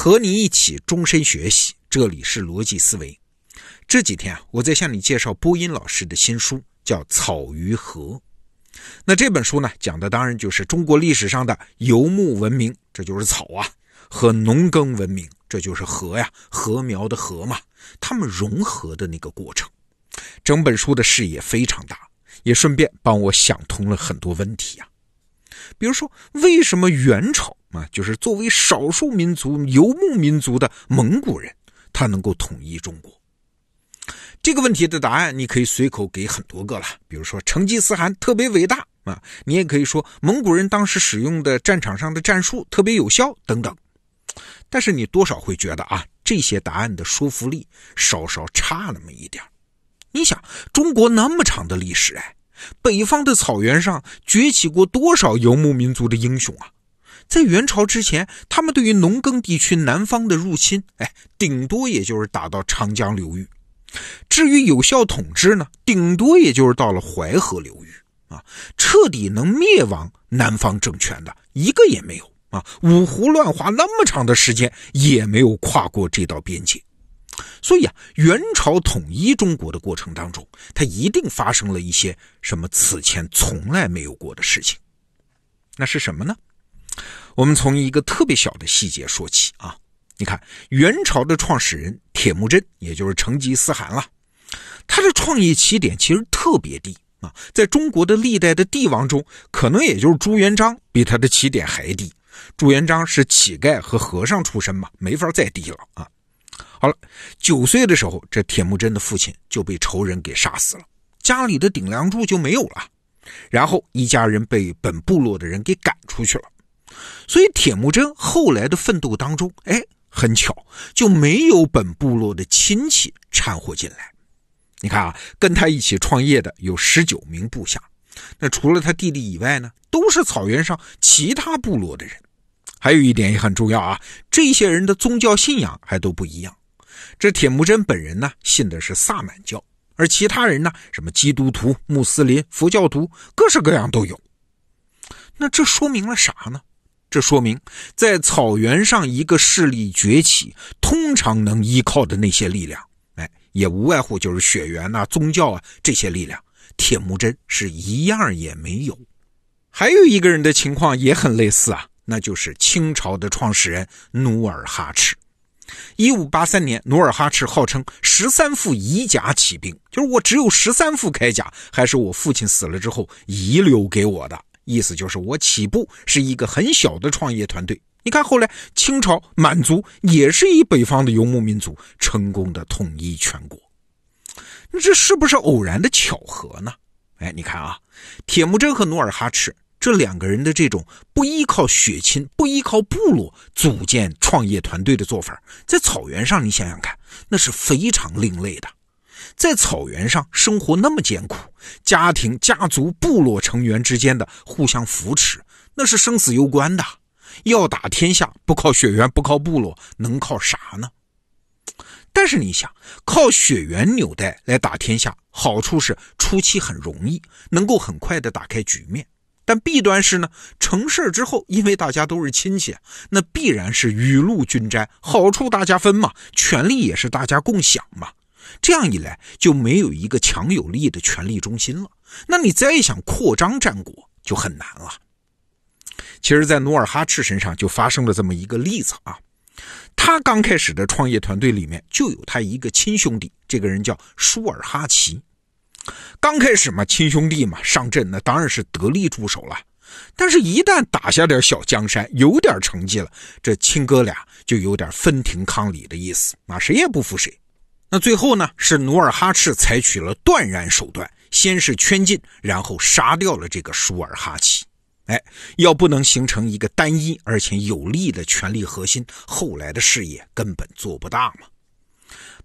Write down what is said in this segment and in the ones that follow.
和你一起终身学习，这里是逻辑思维。这几天啊，我在向你介绍播音老师的新书，叫《草与河》。那这本书呢，讲的当然就是中国历史上的游牧文明，这就是草啊，和农耕文明，这就是禾呀，禾苗的禾嘛，它们融合的那个过程。整本书的视野非常大，也顺便帮我想通了很多问题啊。比如说，为什么元朝啊，就是作为少数民族游牧民族的蒙古人，他能够统一中国？这个问题的答案，你可以随口给很多个了。比如说，成吉思汗特别伟大啊，你也可以说蒙古人当时使用的战场上的战术特别有效等等。但是你多少会觉得啊，这些答案的说服力稍稍差那么一点。你想，中国那么长的历史，哎。北方的草原上崛起过多少游牧民族的英雄啊？在元朝之前，他们对于农耕地区南方的入侵，哎，顶多也就是打到长江流域；至于有效统治呢，顶多也就是到了淮河流域啊。彻底能灭亡南方政权的一个也没有啊。五胡乱华那么长的时间，也没有跨过这道边界。所以啊，元朝统一中国的过程当中，它一定发生了一些什么此前从来没有过的事情。那是什么呢？我们从一个特别小的细节说起啊。你看，元朝的创始人铁木真，也就是成吉思汗了，他的创业起点其实特别低啊。在中国的历代的帝王中，可能也就是朱元璋比他的起点还低。朱元璋是乞丐和和尚出身嘛，没法再低了啊。好了，九岁的时候，这铁木真的父亲就被仇人给杀死了，家里的顶梁柱就没有了，然后一家人被本部落的人给赶出去了。所以铁木真后来的奋斗当中，哎，很巧就没有本部落的亲戚掺和进来。你看啊，跟他一起创业的有十九名部下，那除了他弟弟以外呢，都是草原上其他部落的人。还有一点也很重要啊，这些人的宗教信仰还都不一样。这铁木真本人呢，信的是萨满教，而其他人呢，什么基督徒、穆斯林、佛教徒，各式各样都有。那这说明了啥呢？这说明在草原上一个势力崛起，通常能依靠的那些力量，哎，也无外乎就是血缘呐、宗教啊这些力量。铁木真是一样也没有。还有一个人的情况也很类似啊，那就是清朝的创始人努尔哈赤。一五八三年，努尔哈赤号称十三副遗甲起兵，就是我只有十三副铠甲，还是我父亲死了之后遗留给我的。意思就是我起步是一个很小的创业团队。你看后来清朝满族也是以北方的游牧民族成功的统一全国，那这是不是偶然的巧合呢？哎，你看啊，铁木真和努尔哈赤。这两个人的这种不依靠血亲、不依靠部落组建创业团队的做法，在草原上，你想想看，那是非常另类的。在草原上生活那么艰苦，家庭、家族、部落成员之间的互相扶持，那是生死攸关的。要打天下，不靠血缘，不靠部落，能靠啥呢？但是你想，靠血缘纽带来打天下，好处是初期很容易，能够很快的打开局面。但弊端是呢，成事之后，因为大家都是亲戚，那必然是雨露均沾，好处大家分嘛，权力也是大家共享嘛。这样一来，就没有一个强有力的权力中心了。那你再想扩张战果就很难了。其实，在努尔哈赤身上就发生了这么一个例子啊，他刚开始的创业团队里面就有他一个亲兄弟，这个人叫舒尔哈齐。刚开始嘛，亲兄弟嘛，上阵那当然是得力助手了。但是，一旦打下点小江山，有点成绩了，这亲哥俩就有点分庭抗礼的意思啊，谁也不服谁。那最后呢，是努尔哈赤采取了断然手段，先是圈禁，然后杀掉了这个舒尔哈齐。哎，要不能形成一个单一而且有力的权力核心，后来的事业根本做不大嘛。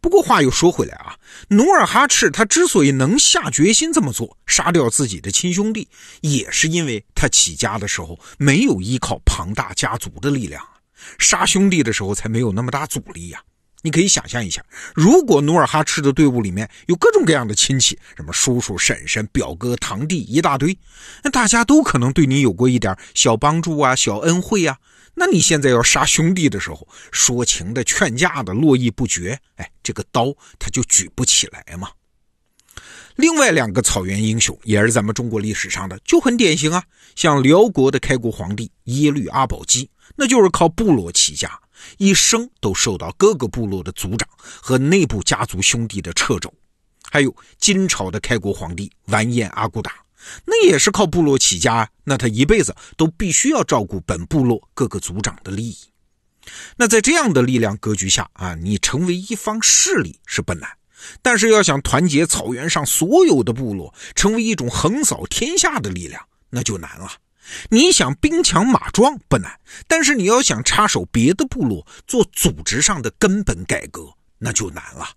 不过话又说回来啊，努尔哈赤他之所以能下决心这么做，杀掉自己的亲兄弟，也是因为他起家的时候没有依靠庞大家族的力量，杀兄弟的时候才没有那么大阻力呀。你可以想象一下，如果努尔哈赤的队伍里面有各种各样的亲戚，什么叔叔、婶婶、表哥、堂弟一大堆，那大家都可能对你有过一点小帮助啊、小恩惠啊。那你现在要杀兄弟的时候，说情的、劝架的络绎不绝，哎，这个刀他就举不起来嘛。另外两个草原英雄也是咱们中国历史上的，就很典型啊。像辽国的开国皇帝耶律阿保机，那就是靠部落起家，一生都受到各个部落的族长和内部家族兄弟的掣肘。还有金朝的开国皇帝完颜阿骨打。那也是靠部落起家，那他一辈子都必须要照顾本部落各个族长的利益。那在这样的力量格局下啊，你成为一方势力是不难，但是要想团结草原上所有的部落，成为一种横扫天下的力量，那就难了。你想兵强马壮不难，但是你要想插手别的部落做组织上的根本改革，那就难了。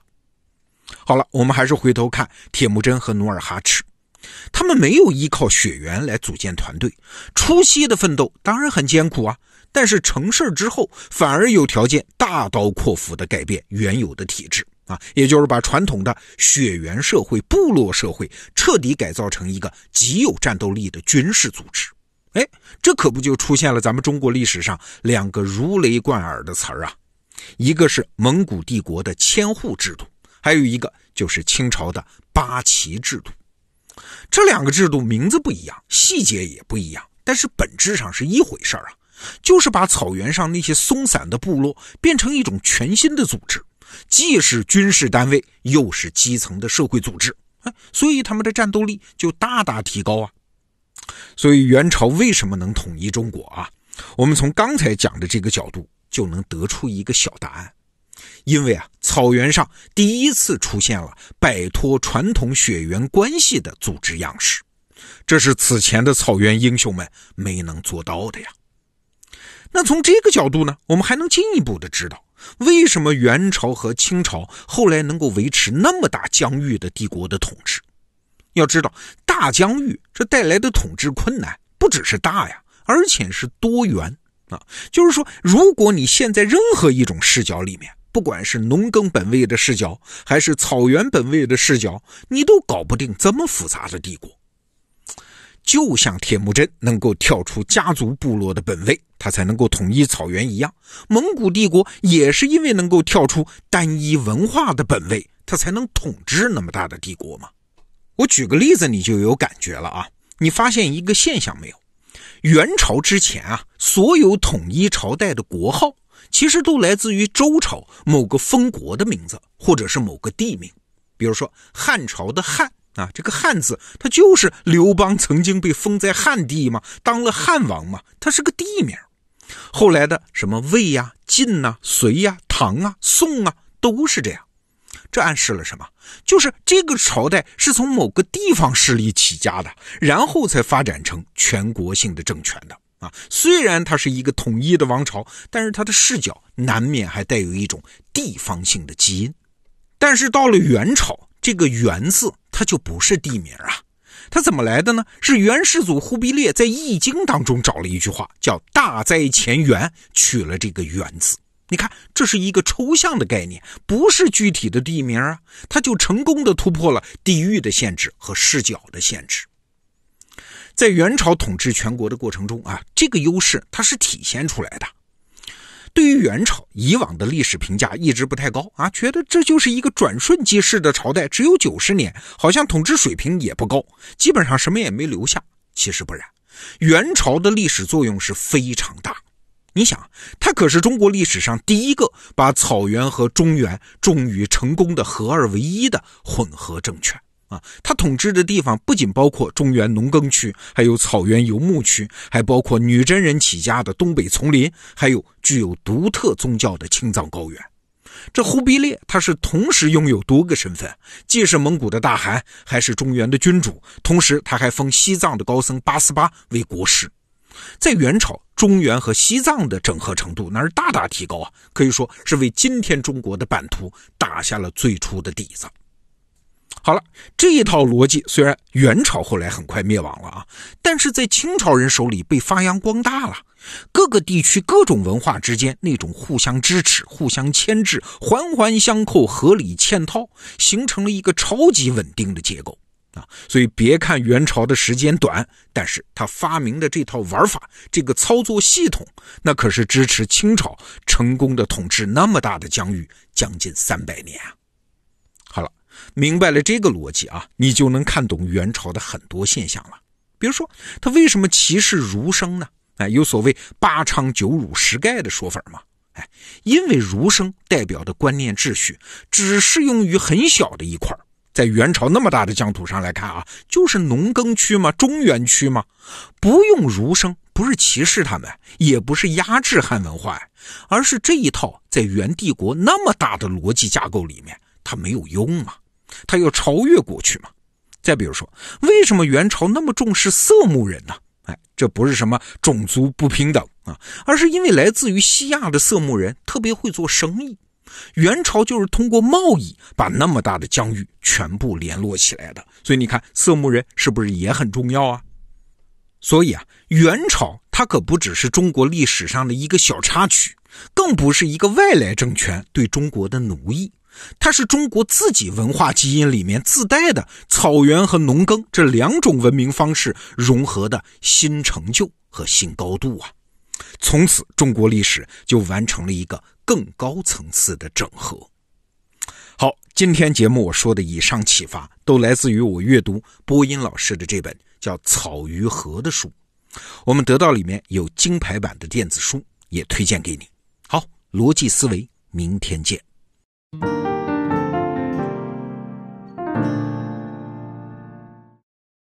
好了，我们还是回头看铁木真和努尔哈赤。他们没有依靠血缘来组建团队，初期的奋斗当然很艰苦啊。但是成事之后，反而有条件大刀阔斧地改变原有的体制啊，也就是把传统的血缘社会、部落社会彻底改造成一个极有战斗力的军事组织。哎，这可不就出现了咱们中国历史上两个如雷贯耳的词儿啊，一个是蒙古帝国的千户制度，还有一个就是清朝的八旗制度。这两个制度名字不一样，细节也不一样，但是本质上是一回事儿啊，就是把草原上那些松散的部落变成一种全新的组织，既是军事单位，又是基层的社会组织，哎，所以他们的战斗力就大大提高啊。所以元朝为什么能统一中国啊？我们从刚才讲的这个角度就能得出一个小答案。因为啊，草原上第一次出现了摆脱传统血缘关系的组织样式，这是此前的草原英雄们没能做到的呀。那从这个角度呢，我们还能进一步的知道，为什么元朝和清朝后来能够维持那么大疆域的帝国的统治？要知道，大疆域这带来的统治困难不只是大呀，而且是多元啊。就是说，如果你现在任何一种视角里面，不管是农耕本位的视角，还是草原本位的视角，你都搞不定这么复杂的帝国。就像铁木真能够跳出家族部落的本位，他才能够统一草原一样，蒙古帝国也是因为能够跳出单一文化的本位，他才能统治那么大的帝国嘛。我举个例子，你就有感觉了啊。你发现一个现象没有？元朝之前啊，所有统一朝代的国号。其实都来自于周朝某个封国的名字，或者是某个地名。比如说汉朝的汉啊，这个汉字它就是刘邦曾经被封在汉地嘛，当了汉王嘛，它是个地名。后来的什么魏呀、晋呐、隋呀、唐啊、宋啊，都是这样。这暗示了什么？就是这个朝代是从某个地方势力起家的，然后才发展成全国性的政权的。啊，虽然它是一个统一的王朝，但是它的视角难免还带有一种地方性的基因。但是到了元朝，这个“元”字它就不是地名啊，它怎么来的呢？是元世祖忽必烈在《易经》当中找了一句话，叫“大灾前元”，取了这个“元”字。你看，这是一个抽象的概念，不是具体的地名啊，它就成功的突破了地域的限制和视角的限制。在元朝统治全国的过程中啊，这个优势它是体现出来的。对于元朝以往的历史评价一直不太高啊，觉得这就是一个转瞬即逝的朝代，只有九十年，好像统治水平也不高，基本上什么也没留下。其实不然，元朝的历史作用是非常大。你想，它可是中国历史上第一个把草原和中原终于成功的合二为一的混合政权。啊，他统治的地方不仅包括中原农耕区，还有草原游牧区，还包括女真人起家的东北丛林，还有具有独特宗教的青藏高原。这忽必烈他是同时拥有多个身份，既是蒙古的大汗，还是中原的君主，同时他还封西藏的高僧八思巴为国师。在元朝，中原和西藏的整合程度那是大大提高啊，可以说是为今天中国的版图打下了最初的底子。好了，这一套逻辑虽然元朝后来很快灭亡了啊，但是在清朝人手里被发扬光大了。各个地区各种文化之间那种互相支持、互相牵制、环环相扣、合理嵌套，形成了一个超级稳定的结构啊。所以别看元朝的时间短，但是他发明的这套玩法、这个操作系统，那可是支持清朝成功的统治那么大的疆域将近三百年啊。明白了这个逻辑啊，你就能看懂元朝的很多现象了。比如说，他为什么歧视儒生呢？哎，有所谓“八昌九儒十盖”的说法吗？哎，因为儒生代表的观念秩序只适用于很小的一块在元朝那么大的疆土上来看啊，就是农耕区嘛，中原区嘛，不用儒生不是歧视他们，也不是压制汉文化，而是这一套在元帝国那么大的逻辑架构里面，它没有用嘛。他要超越过去嘛？再比如说，为什么元朝那么重视色目人呢？哎，这不是什么种族不平等啊，而是因为来自于西亚的色目人特别会做生意，元朝就是通过贸易把那么大的疆域全部联络起来的。所以你看，色目人是不是也很重要啊？所以啊，元朝它可不只是中国历史上的一个小插曲，更不是一个外来政权对中国的奴役。它是中国自己文化基因里面自带的草原和农耕这两种文明方式融合的新成就和新高度啊！从此，中国历史就完成了一个更高层次的整合。好，今天节目我说的以上启发，都来自于我阅读播音老师的这本叫《草鱼河》的书。我们得到里面有金牌版的电子书，也推荐给你。好，逻辑思维，明天见。Thank you.